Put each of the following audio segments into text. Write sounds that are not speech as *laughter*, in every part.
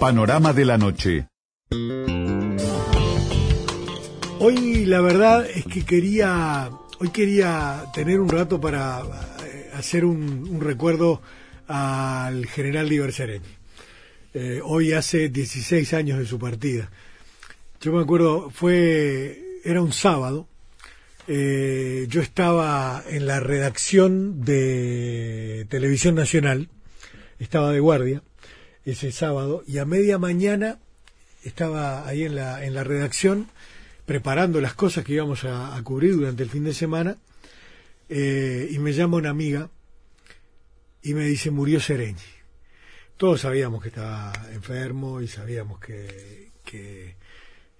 Panorama de la noche. Hoy la verdad es que quería, hoy quería tener un rato para eh, hacer un, recuerdo al general Liber Sereni. Eh, hoy hace 16 años de su partida. Yo me acuerdo, fue, era un sábado, eh, yo estaba en la redacción de Televisión Nacional, estaba de guardia ese sábado, y a media mañana estaba ahí en la, en la redacción preparando las cosas que íbamos a, cubrir durante el fin de semana, eh, y me llama una amiga y me dice, murió Sereñi. Todos sabíamos que estaba enfermo y sabíamos que, que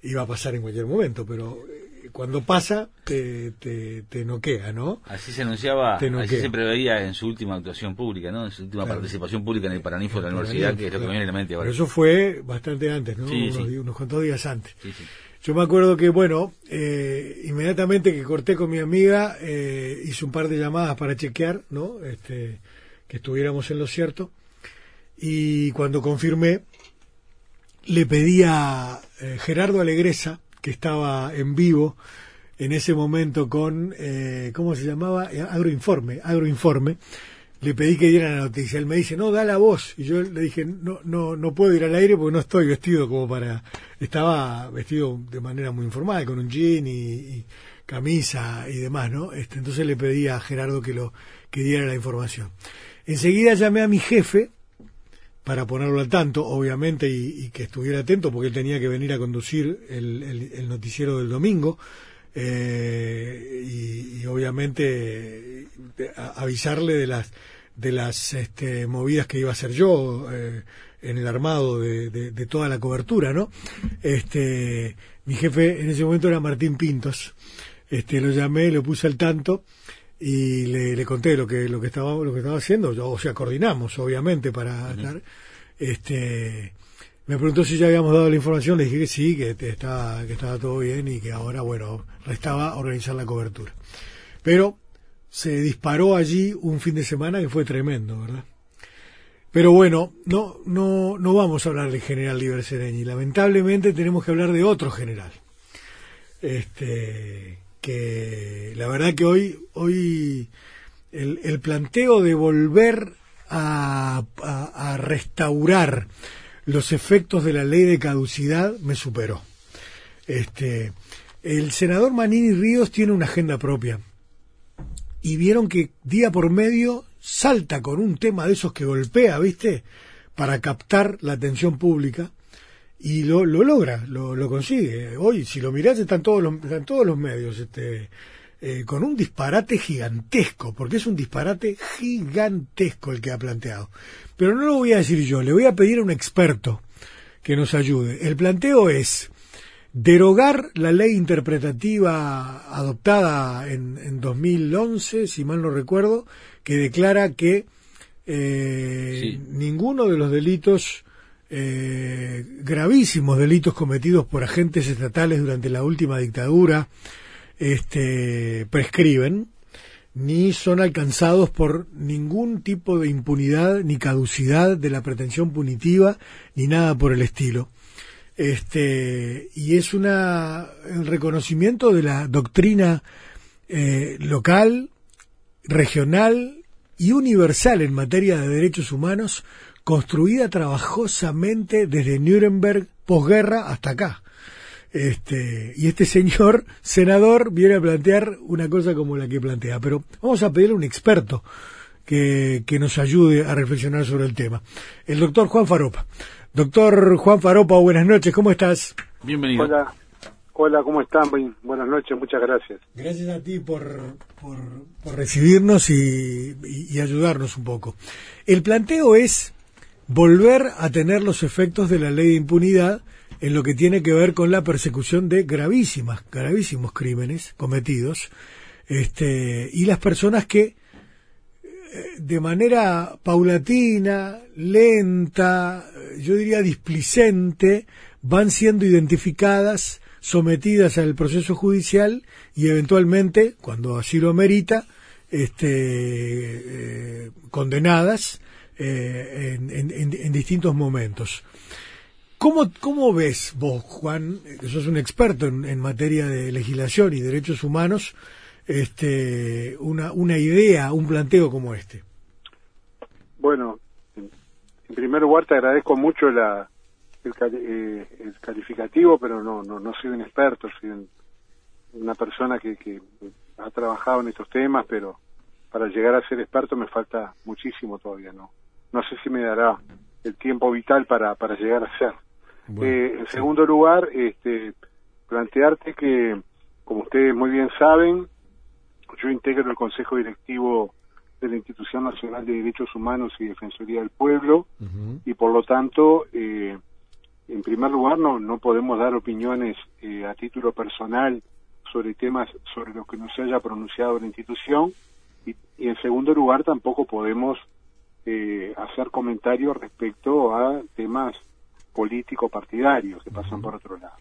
iba a pasar en cualquier momento, pero eh, cuando pasa te, te, te noquea, ¿no? Así se anunciaba, así se preveía en su última actuación pública, ¿no? En su última Claro. participación pública en el Paraninfo de la universidad, que es lo que viene a la mente ahora. Pero eso fue bastante antes, ¿no? Sí, unos, sí. unos cuantos días antes. Sí. Yo me acuerdo que, bueno, eh, inmediatamente que corté con mi amiga, eh, hice un par de llamadas para chequear, ¿no? Este, que estuviéramos en lo cierto. Y cuando confirmé, le pedí a eh, Gerardo Alegresa, que estaba en vivo en ese momento con, eh, ¿cómo se llamaba? Eh, Agroinforme, Agroinforme. Le pedí que diera la noticia. Él me dice, no, da la voz. Y yo le dije, no, no, no puedo ir al aire porque no estoy vestido como para... Estaba vestido de manera muy informal, con un jean y, y camisa y demás, ¿no? Este, entonces le pedí a Gerardo que lo que diera la información. Enseguida llamé a mi jefe, para ponerlo al tanto, obviamente, y, que estuviera atento, porque él tenía que venir a conducir el, el- el noticiero del domingo, eh, y, obviamente eh, avisarle de las de las este, movidas que iba a hacer yo eh, en el armado de, de- de toda la cobertura, ¿no? Este, mi jefe en ese momento era Martín Pintos, este, lo llamé, lo puse al tanto y le, le conté lo que lo que estaba lo que estaba haciendo. Yo, o sea coordinamos obviamente para estar este me preguntó si ya habíamos dado la información. Le dije que sí que te- estaba que estaba todo bien y que ahora bueno restaba organizar la cobertura. Pero se disparó allí un fin de semana que fue tremendo verdad pero bueno, no, no, no vamos a hablar del general Liber Sereñi. Lamentablemente tenemos que hablar de otro general. Este, que la verdad que hoy, hoy el, planteo de volver a, a- a restaurar los efectos de la ley de caducidad me superó. Este, el senador Manini Ríos tiene una agenda propia y vieron que día por medio salta con un tema de esos que golpea, ¿viste? Para captar la atención pública y lo, lo logra, lo, lo consigue. Hoy, si lo mirás, están todos los, están todos los medios, este, eh, con un disparate gigantesco, porque es un disparate gigantesco el que ha planteado. Pero no lo voy a decir yo, le voy a pedir a un experto que nos ayude. El planteo es derogar la ley interpretativa adoptada en, en 2011, si mal no recuerdo, que declara que eh, Sí. ninguno de los delitos eh, gravísimos delitos cometidos por agentes estatales durante la última dictadura este, prescriben ni son alcanzados por ningún tipo de impunidad ni caducidad de la pretensión punitiva ni nada por el estilo. Este y es una el reconocimiento de la doctrina eh, local regional y universal en materia de derechos humanos construida trabajosamente desde Nuremberg posguerra hasta acá este y este señor *laughs* senador viene a plantear una cosa como la que plantea pero vamos a pedirle a un experto que, que nos ayude a reflexionar sobre el tema el doctor Juan Faropa doctor Juan Faropa buenas noches ¿cómo estás? Bienvenido. Hola, hola, ¿cómo están? Buenas noches, muchas gracias. Gracias a ti por, por, por recibirnos y, y- y ayudarnos un poco. El planteo es volver a tener los efectos de la ley de impunidad en lo que tiene que ver con la persecución de gravísimas, gravísimos crímenes cometidos, este, y las personas que eh, de manera paulatina, lenta, yo diría displicente, van siendo identificadas, sometidas al proceso judicial y eventualmente, cuando así lo amerita, este, eh, condenadas en, en, distintos momentos. ¿Cómo, ¿Cómo ves vos, Juan, que sos un experto en, materia de legislación y derechos humanos, este, una, una idea, un planteo como este? Bueno, en primer lugar te agradezco mucho la, el, eh, el calificativo, pero no, no, no soy un experto, soy una persona que, que ha trabajado en estos temas, pero para llegar a ser experto me falta muchísimo todavía, ¿no? No sé si me dará el tiempo vital para, para llegar a ser. eh, en segundo lugar, este, plantearte que, como ustedes muy bien saben, yo integro el Consejo Directivo de la Institución Nacional de Derechos Humanos y Defensoría del Pueblo y por lo tanto, eh, en primer lugar, no, no podemos dar opiniones eh, a título personal sobre temas sobre los que no se haya pronunciado la institución y, y en segundo lugar tampoco podemos eh, hacer comentarios respecto a temas político partidarios que pasan por otro lado.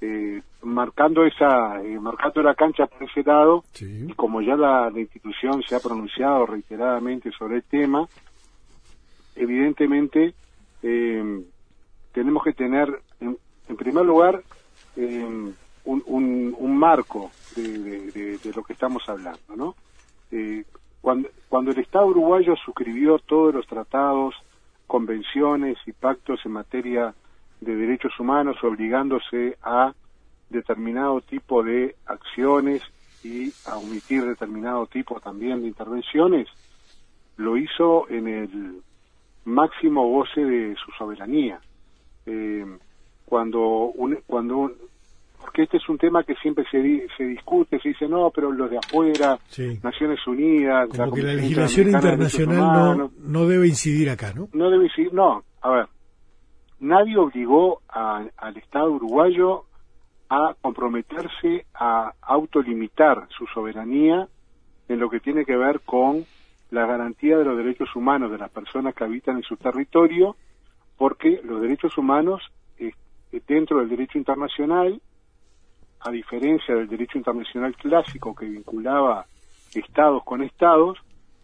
Eh, marcando esa, eh, marcando la cancha por ese lado, y como ya la, institución se ha pronunciado reiteradamente sobre el tema, evidentemente eh, tenemos que tener, en, primer lugar, un, un, marco de, de, lo que estamos hablando, ¿no? Cuando, el Estado uruguayo suscribió todos los tratados, convenciones y pactos en materia de derechos humanos obligándose a determinado tipo de acciones y a omitir determinado tipo también de intervenciones, lo hizo en el máximo goce de su soberanía. Eh, cuando un, cuando porque este es un tema que siempre se, se discute, se dice no, pero los de afuera, Naciones Unidas, como que la legislación internacional no, no debe incidir acá, ¿no? No debe incidir, no. A ver, nadie obligó al Estado uruguayo a comprometerse a autolimitar su soberanía en lo que tiene que ver con la garantía de los derechos humanos de las personas que habitan en su territorio, porque los derechos humanos eh, dentro del derecho internacional, a diferencia del derecho internacional clásico que vinculaba estados con estados,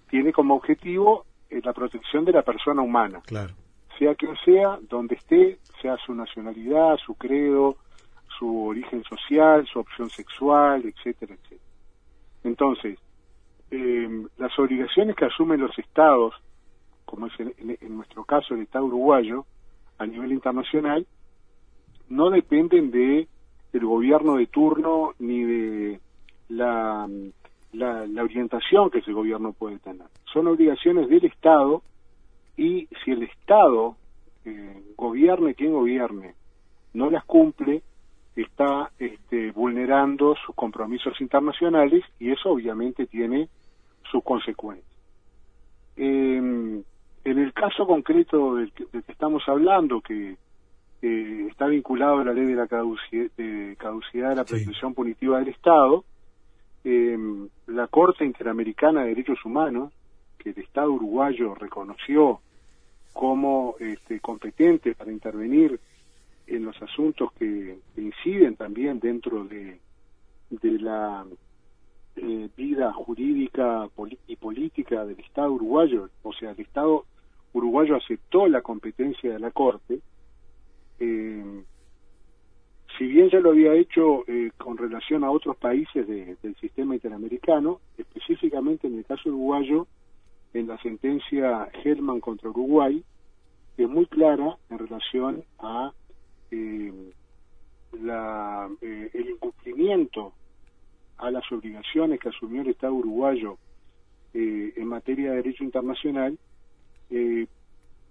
tiene como objetivo eh, la protección de la persona humana. Claro sea quien sea, donde esté, sea su nacionalidad, su credo, su origen social, su opción sexual, etcétera, etcétera. Entonces, em, las obligaciones que asumen los estados, como es en, nuestro caso el Estado uruguayo, a nivel internacional, no dependen de del gobierno de turno ni de la, la, orientación que ese gobierno puede tener. Son obligaciones del Estado y si el Estado, eh, gobierne quien gobierne, no las cumple, está este, vulnerando sus compromisos internacionales y eso obviamente tiene sus consecuencias. Em, en el caso concreto del que, estamos hablando, que está vinculado a la ley de la caducidad de, la protección punitiva del Estado, em, la Corte Interamericana de Derechos Humanos que el Estado uruguayo reconoció como este, competente para intervenir en los asuntos que, inciden también dentro de, de la eh, vida jurídica y política del Estado uruguayo, o sea, el Estado uruguayo aceptó la competencia de la Corte, eh, si bien ya lo había hecho eh, con relación a otros países del sistema interamericano, específicamente en el caso uruguayo, en la sentencia Herman contra Uruguay es muy clara en relación a eh, la, eh, el incumplimiento a las obligaciones que asumió el Estado uruguayo eh, en materia de derecho internacional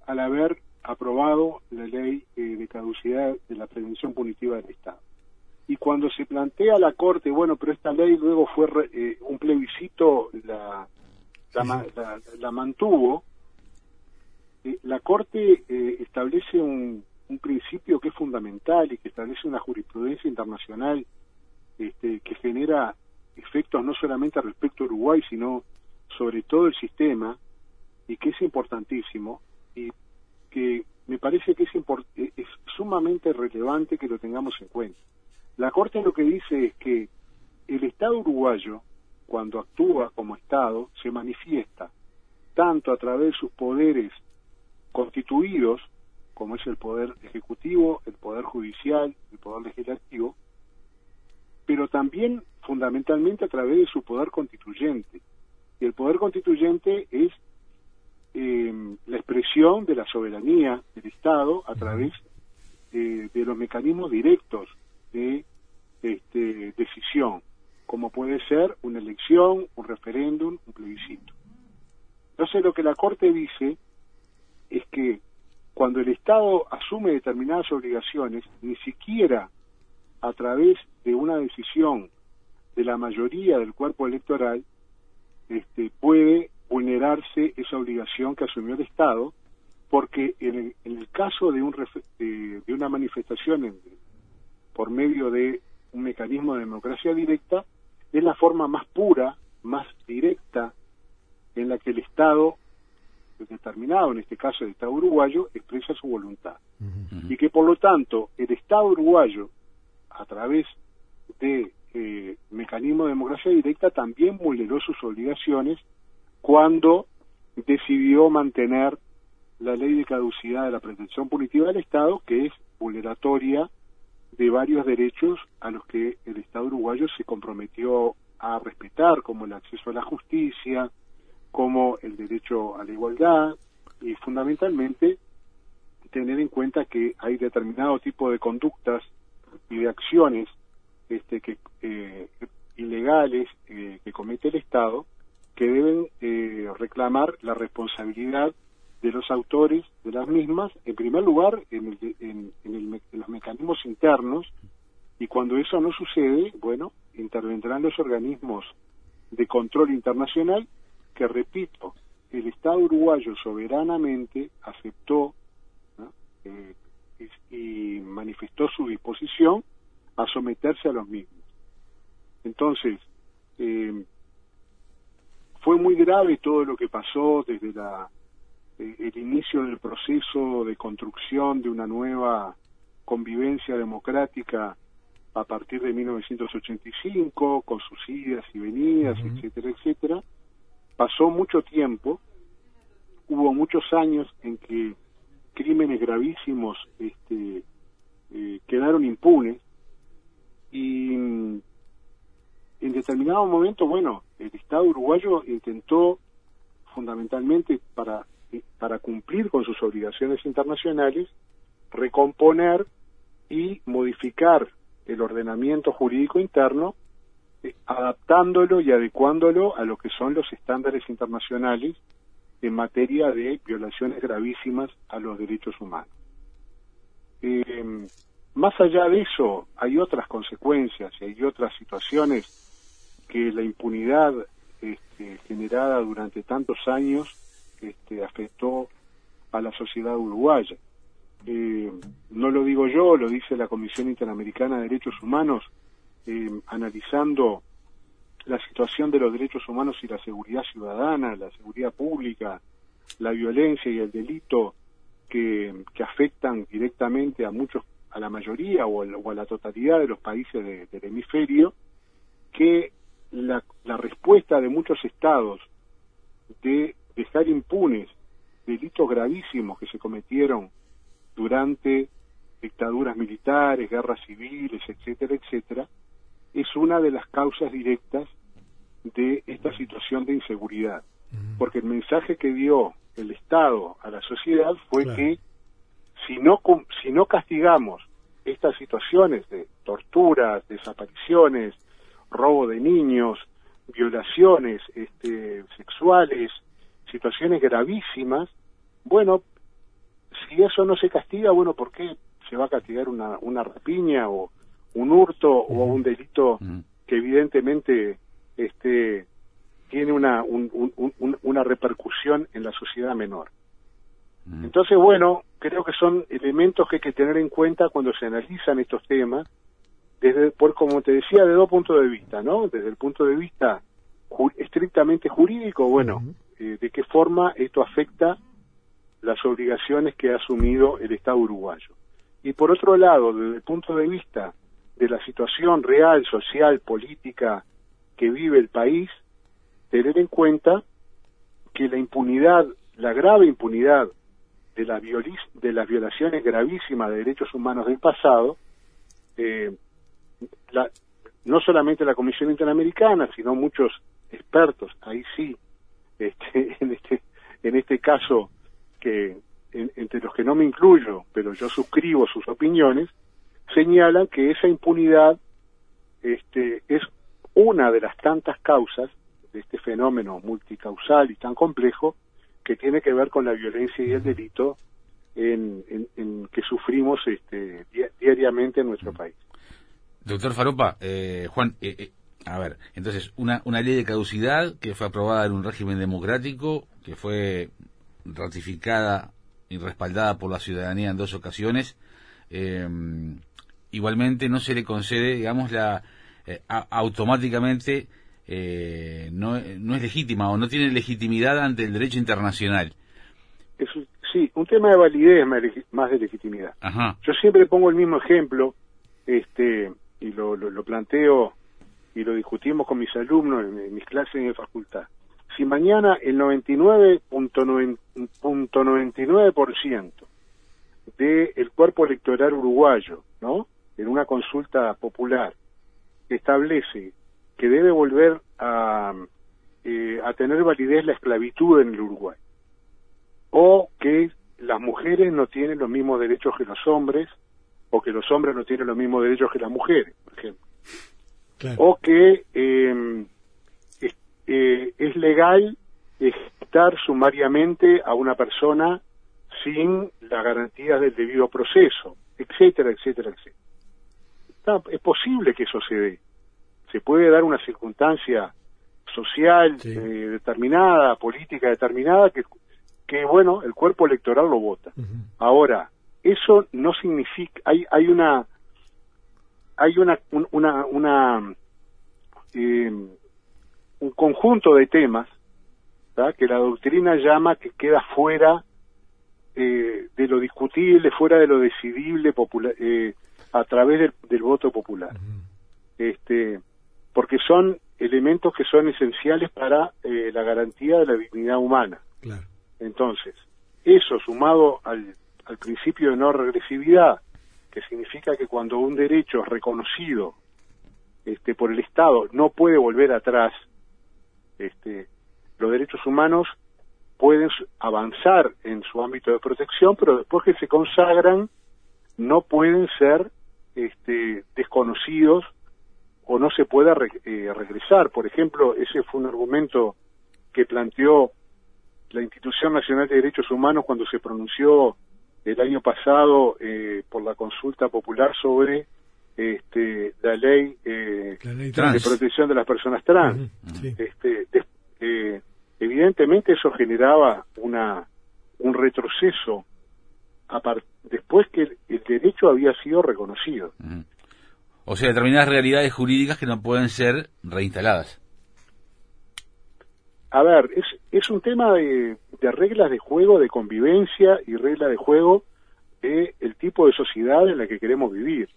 al haber aprobado la ley de caducidad de la prevención punitiva del Estado. Y cuando se plantea la Corte, bueno, pero esta ley luego fue un plebiscito, la, la, mantuvo, eh, la Corte eh, establece un, principio que es fundamental y que establece una jurisprudencia internacional este, que genera efectos no solamente respecto a Uruguay, sino sobre todo el sistema, y que es importantísimo, que me parece que es, eh, es sumamente relevante que lo tengamos en cuenta. La Corte lo que dice es que el Estado uruguayo cuando actúa como Estado, se manifiesta tanto a través de sus poderes constituidos, como es el poder ejecutivo, el poder judicial, el poder legislativo, pero también fundamentalmente a través de su poder constituyente. Y el poder constituyente es eh, la expresión de la soberanía del Estado a través eh, de los mecanismos directos de este, decisión, como puede ser una elección, un referéndum, un plebiscito. Entonces lo que la Corte dice es que cuando el Estado asume determinadas obligaciones, ni siquiera a través de una decisión de la mayoría del cuerpo electoral, este, puede vulnerarse esa obligación que asumió el Estado, porque en el, caso de, un, de, una manifestación por medio de un mecanismo de democracia directa, es la forma más pura, más directa, en la que el Estado determinado, en este caso el Estado uruguayo, expresa su voluntad. Y que por lo tanto el Estado uruguayo, a través de eh, mecanismo de democracia directa, también vulneró sus obligaciones cuando decidió mantener la ley de caducidad de la pretensión punitiva del Estado, que es vulneratoria de varios derechos a los que el Estado uruguayo se comprometió a respetar, como el acceso a la justicia, como el derecho a la igualdad y fundamentalmente tener en cuenta que hay determinado tipo de conductas y de acciones este, que eh, ilegales eh, que comete el Estado que deben eh, reclamar la responsabilidad de los autores de las mismas, en primer lugar, en, los mecanismos internos, y cuando eso no sucede, bueno, intervendrán los organismos de control internacional que, repito, el Estado uruguayo soberanamente aceptó eh, y, manifestó su disposición a someterse a los mismos. Entonces, eh, fue muy grave todo lo que pasó desde la, eh, el inicio del proceso de construcción de una nueva convivencia democrática a partir de 1985, con sus idas y venidas, etcétera, etcétera. Pasó mucho tiempo, hubo muchos años en que crímenes gravísimos este, eh, quedaron impunes y en determinado momento, bueno, el Estado uruguayo intentó fundamentalmente para, para cumplir con sus obligaciones internacionales, recomponer y modificar el ordenamiento jurídico interno, eh, adaptándolo y adecuándolo a lo que son los estándares internacionales en materia de violaciones gravísimas a los derechos humanos. Eh, más allá de eso, hay otras consecuencias y hay otras situaciones que la impunidad este, generada durante tantos años este, afectó a la sociedad uruguaya. Eh, no lo digo yo, lo dice la Comisión Interamericana de Derechos Humanos, eh, analizando la situación de los derechos humanos y la seguridad ciudadana, la seguridad pública, la violencia y el delito que, afectan directamente a muchos, a la mayoría o, a la totalidad de los países del hemisferio, que la, respuesta de muchos estados de dejar impunes delitos gravísimos que se cometieron durante dictaduras militares, guerras civiles, etcétera, etcétera, es una de las causas directas de esta situación de inseguridad. Porque el mensaje que dio el Estado a la sociedad fue que si no, si no castigamos estas situaciones de torturas, desapariciones, robo de niños, violaciones este, sexuales, situaciones gravísimas, bueno, si eso no se castiga, bueno, ¿por qué se va a castigar una, una rapiña o un hurto o un delito que evidentemente este, tiene una, una repercusión en la sociedad menor? Entonces, bueno, creo que son elementos que hay que tener en cuenta cuando se analizan estos temas desde, por, como te decía, de dos puntos de vista, ¿no? Desde el punto de vista estrictamente jurídico, bueno, eh, de qué forma esto afecta las obligaciones que ha asumido el Estado uruguayo. Y por otro lado, desde el punto de vista de la situación real, social, política que vive el país, tener en cuenta que la impunidad, la grave impunidad de las, de las violaciones gravísimas de derechos humanos del pasado, eh, la, no solamente la Comisión Interamericana, sino muchos expertos, ahí sí, este, *laughs* en este en este caso que entre los que no me incluyo, pero yo suscribo sus opiniones, señalan que esa impunidad este, es una de las tantas causas de este fenómeno multicausal y tan complejo que tiene que ver con la violencia y el delito en, que sufrimos este, diariamente en nuestro país. Doctor Faropa, eh, Juan, eh, eh, a ver, entonces, una, una ley de caducidad que fue aprobada en un régimen democrático, que fue ratificada y respaldada por la ciudadanía en dos ocasiones, igualmente no se le concede, digamos, la automáticamente no, no es legítima o no tiene legitimidad ante el derecho internacional. sí, un tema de validez más de legitimidad. Yo siempre pongo el mismo ejemplo, este y lo, lo, planteo y lo discutimos con mis alumnos en, mis clases en facultad. Si mañana el 99.99% del cuerpo electoral uruguayo, ¿no? En una consulta popular, establece que debe volver a, eh, a tener validez la esclavitud en el Uruguay, o que las mujeres no tienen los mismos derechos que los hombres, o que los hombres no tienen los mismos derechos que las mujeres, por ejemplo. O que em, eh, es, legal ejecutar sumariamente a una persona sin las garantías del debido proceso, etcétera, etcétera, etcétera. es posible que eso se dé. Se puede dar una circunstancia social eh, determinada, política determinada, que, que, bueno, el cuerpo electoral lo vota. Ahora, eso no significa hay hay una hay una una una eh, un conjunto de temas que la doctrina llama que queda fuera eh, de lo discutible fuera de lo decidible popular, eh, a través del, voto popular. Este porque son elementos que son esenciales para la garantía de la dignidad humana. Entonces eso sumado al al principio de no regresividad, que significa que cuando un derecho es reconocido este, por el Estado no puede volver atrás, este, los derechos humanos pueden avanzar en su ámbito de protección, pero después que se consagran no pueden ser este, desconocidos o no se pueda eh, regresar. Por ejemplo, ese fue un argumento que planteó la Institución Nacional de Derechos Humanos cuando se pronunció el año pasado eh, por la consulta popular sobre este, la ley, eh, de protección de las personas trans. este, eh, evidentemente eso generaba una un retroceso después que el, derecho había sido reconocido. O sea, determinadas realidades jurídicas que no pueden ser reinstaladas. A ver, es, es un tema de, de reglas de juego, de convivencia y reglas de juego de el tipo de sociedad en la que queremos vivir.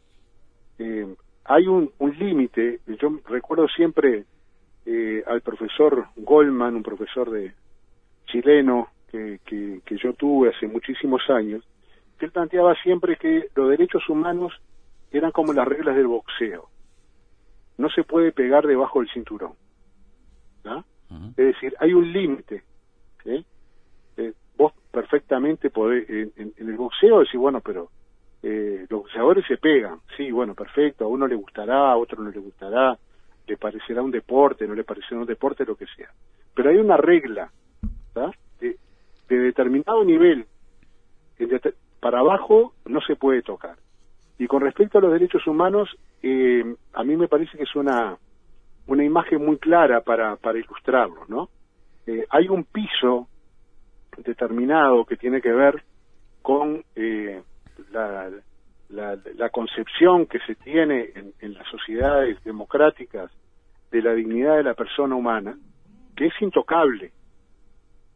Eh, hay un, un límite, yo recuerdo siempre eh, al profesor Goldman, un profesor de chileno que, que, que yo tuve hace muchísimos años, que él planteaba siempre que los derechos humanos eran como las reglas del boxeo. No se puede pegar debajo del cinturón. Es decir, hay un límite. ¿sí? vos perfectamente podés, en, el boxeo decir, bueno, pero eh, los boxeadores se pegan, sí, bueno, perfecto, a uno le gustará, a otro no le gustará, le parecerá un deporte, no le parecerá un deporte, lo que sea. Pero hay una regla, de, determinado nivel, para abajo no se puede tocar. Y con respecto a los derechos humanos, eh, a mí me parece que es una, una imagen muy clara para, para ilustrarlo, ¿no? Eh, hay un piso determinado que tiene que ver con eh, la, la, concepción que se tiene en, las sociedades democráticas de la dignidad de la persona humana, que es intocable.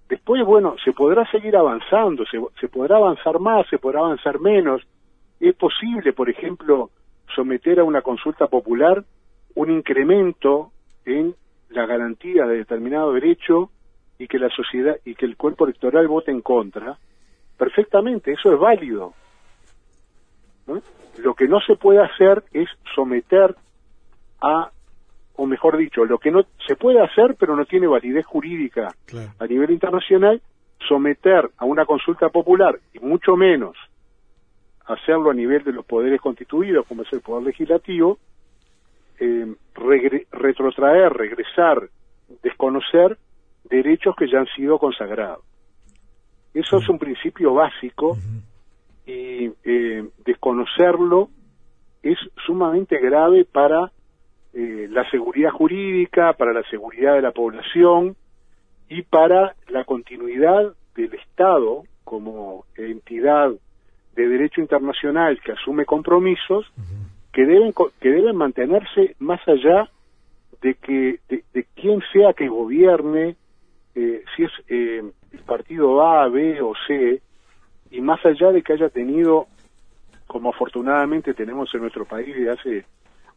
Después, bueno, se podrá seguir avanzando, se, se podrá avanzar más, se podrá avanzar menos. Es posible, por ejemplo, someter a una consulta popular un incremento en la garantía de determinado derecho y que la sociedad y que el cuerpo electoral vote en contra, perfectamente, eso es válido. Lo que no se puede hacer es someter a, o mejor dicho, lo que no se puede hacer pero no tiene validez jurídica a nivel internacional, someter a una consulta popular y mucho menos hacerlo a nivel de los poderes constituidos, como es el Poder Legislativo, eh, retrotraer, regresar, desconocer derechos que ya han sido consagrados. Eso es un principio básico y eh, desconocerlo es sumamente grave para eh, la seguridad jurídica, para la seguridad de la población y para la continuidad del Estado como entidad de derecho internacional que asume compromisos que deben que deben mantenerse más allá de que de, quién sea que gobierne eh, si es eh, el partido A, B o C y más allá de que haya tenido como afortunadamente tenemos en nuestro país de hace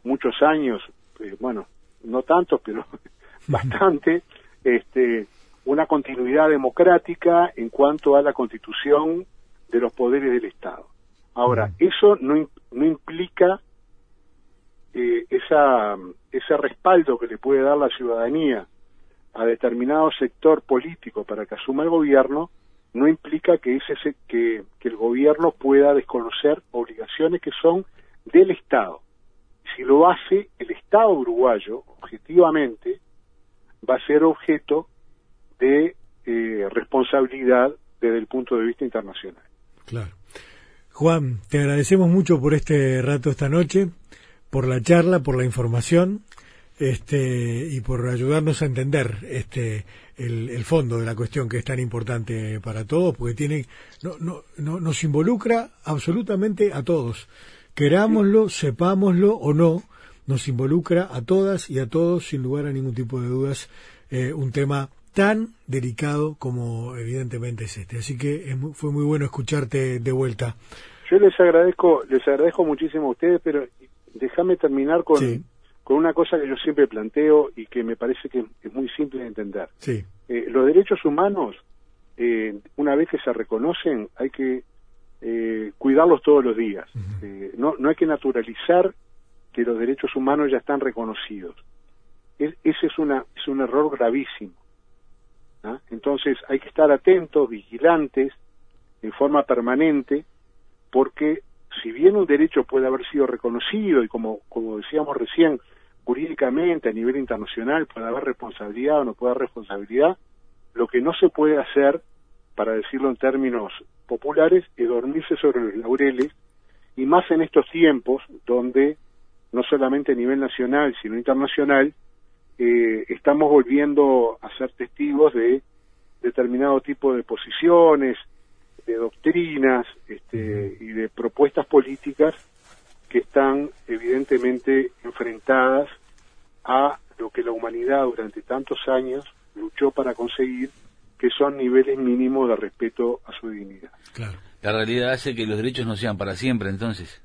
muchos años eh, bueno no tantos pero *laughs* bastante este una continuidad democrática en cuanto a la constitución de los poderes del Estado. Ahora, eso no, no implica eh, esa, ese respaldo que le puede dar la ciudadanía a determinado sector político para que asuma el gobierno, no implica que, ese, que, que el gobierno pueda desconocer obligaciones que son del Estado. Si lo hace, el Estado uruguayo, objetivamente, va a ser objeto de eh, responsabilidad desde el punto de vista internacional. Claro. Juan, te agradecemos mucho por este rato esta noche, por la charla, por la información este, y por ayudarnos a entender este, el, fondo de la cuestión que es tan importante para todos, porque tiene, no, no, no, nos involucra absolutamente a todos. Querámoslo, sepámoslo o no, nos involucra a todas y a todos, sin lugar a ningún tipo de dudas, eh, un tema tan delicado como evidentemente es este. Así que fue muy bueno escucharte de vuelta. Yo les agradezco, les agradezco muchísimo a ustedes, pero déjame terminar con, con una cosa que yo siempre planteo y que me parece que es muy simple de entender. Sí. Eh, los derechos humanos, eh, una vez que se reconocen, hay que eh, cuidarlos todos los días. no, no hay que naturalizar que los derechos humanos ya están reconocidos. ese es, una, es un error gravísimo. ¿ah? Entonces hay que estar atentos, vigilantes, en forma permanente, porque si bien un derecho puede haber sido reconocido y como, como decíamos recién, jurídicamente a nivel internacional puede haber responsabilidad o no puede haber responsabilidad, lo que no se puede hacer, para decirlo en términos populares, es dormirse sobre los laureles, y más en estos tiempos donde no solamente a nivel nacional, sino internacional, eh, estamos volviendo a ser testigos de determinado tipo de posiciones, de doctrinas este, y de propuestas políticas que están evidentemente enfrentadas a lo que la humanidad durante tantos años luchó para conseguir, que son niveles mínimos de respeto a su dignidad. Claro. La realidad hace que los derechos no sean para siempre, entonces.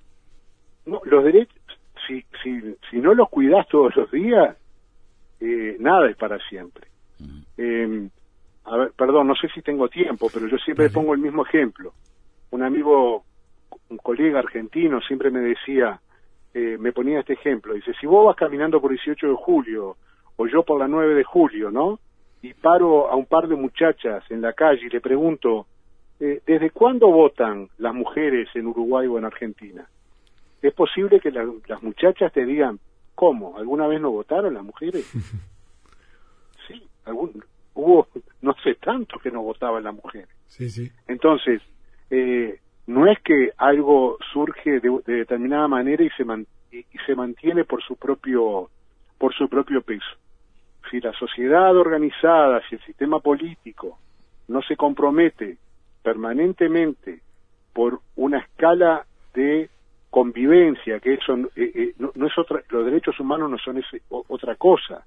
No, los derechos, si, si, si no los cuidas todos los días, eh, nada es para siempre. Eh, a ver, perdón, no sé si tengo tiempo, pero yo siempre pongo el mismo ejemplo. Un amigo, un colega argentino siempre me decía, eh, me ponía este ejemplo, dice, si vos vas caminando por 18 de julio, o yo por la 9 de julio, ¿no? Y paro a un par de muchachas en la calle y le pregunto, ¿desde cuándo votan las mujeres en Uruguay o en Argentina? Es posible que las muchachas te digan, ¿Cómo? ¿Alguna vez no votaron las mujeres? *laughs* sí, algún, hubo no sé tanto que no votaban las mujeres. Sí, sí. Entonces, eh, no es que algo surge de, determinada manera y se, y, se mantiene por su propio por su propio peso. Si la sociedad organizada, si el sistema político no se compromete permanentemente por una escala de convivencia, que eso eh, eh, no, es otra, los derechos humanos no son ese, otra cosa,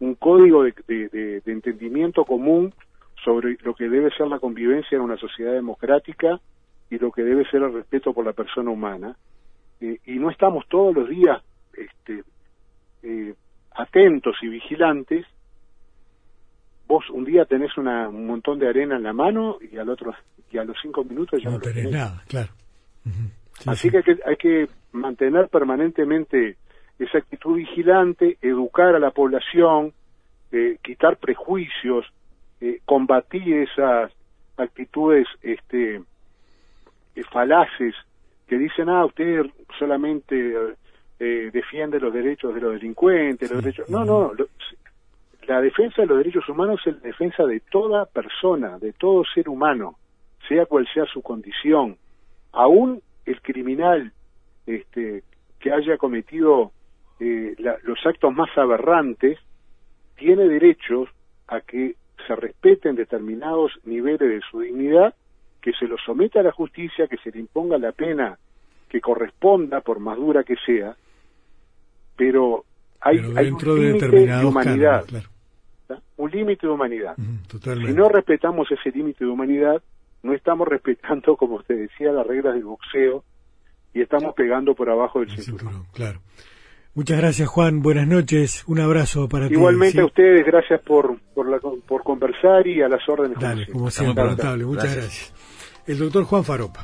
un código de, entendimiento común sobre lo que debe ser la convivencia en una sociedad democrática y lo que debe ser el respeto por la persona humana. Eh, y no estamos todos los días este, atentos y vigilantes, vos un día tenés una, un montón de arena en la mano y al otro y a los cinco minutos ya no, tenés nada, claro. Sí, Así sí. que hay que mantener permanentemente esa actitud vigilante, educar a la población, eh, quitar prejuicios, eh, combatir esas actitudes este, eh, falaces que dicen, ah, usted solamente eh, defiende los derechos de los delincuentes, los derechos... No, no, lo- la defensa de los derechos humanos es la defensa de toda persona, de todo ser humano, sea cual sea su condición. Aún el criminal este, que haya cometido eh, la- los actos más aberrantes tiene derechos a que se respeten determinados niveles de su dignidad, que se lo someta a la justicia, que se le imponga la pena que corresponda, por más dura que sea, pero hay, Pero hay un de límite de determinados humanidad, un límite de humanidad. Si no respetamos ese límite de humanidad, no estamos *laughs* respetando, como usted decía, las reglas del boxeo y estamos pegando por abajo del El cinturón. cinturón, claro. Muchas gracias, Juan. Buenas noches. Un abrazo para ti. Igualmente ¿sí? a ustedes, gracias por, por, la- por conversar y a las órdenes. Dale, como siempre, notable. Muchas Gracias. gracias. El doctor Juan Faropa.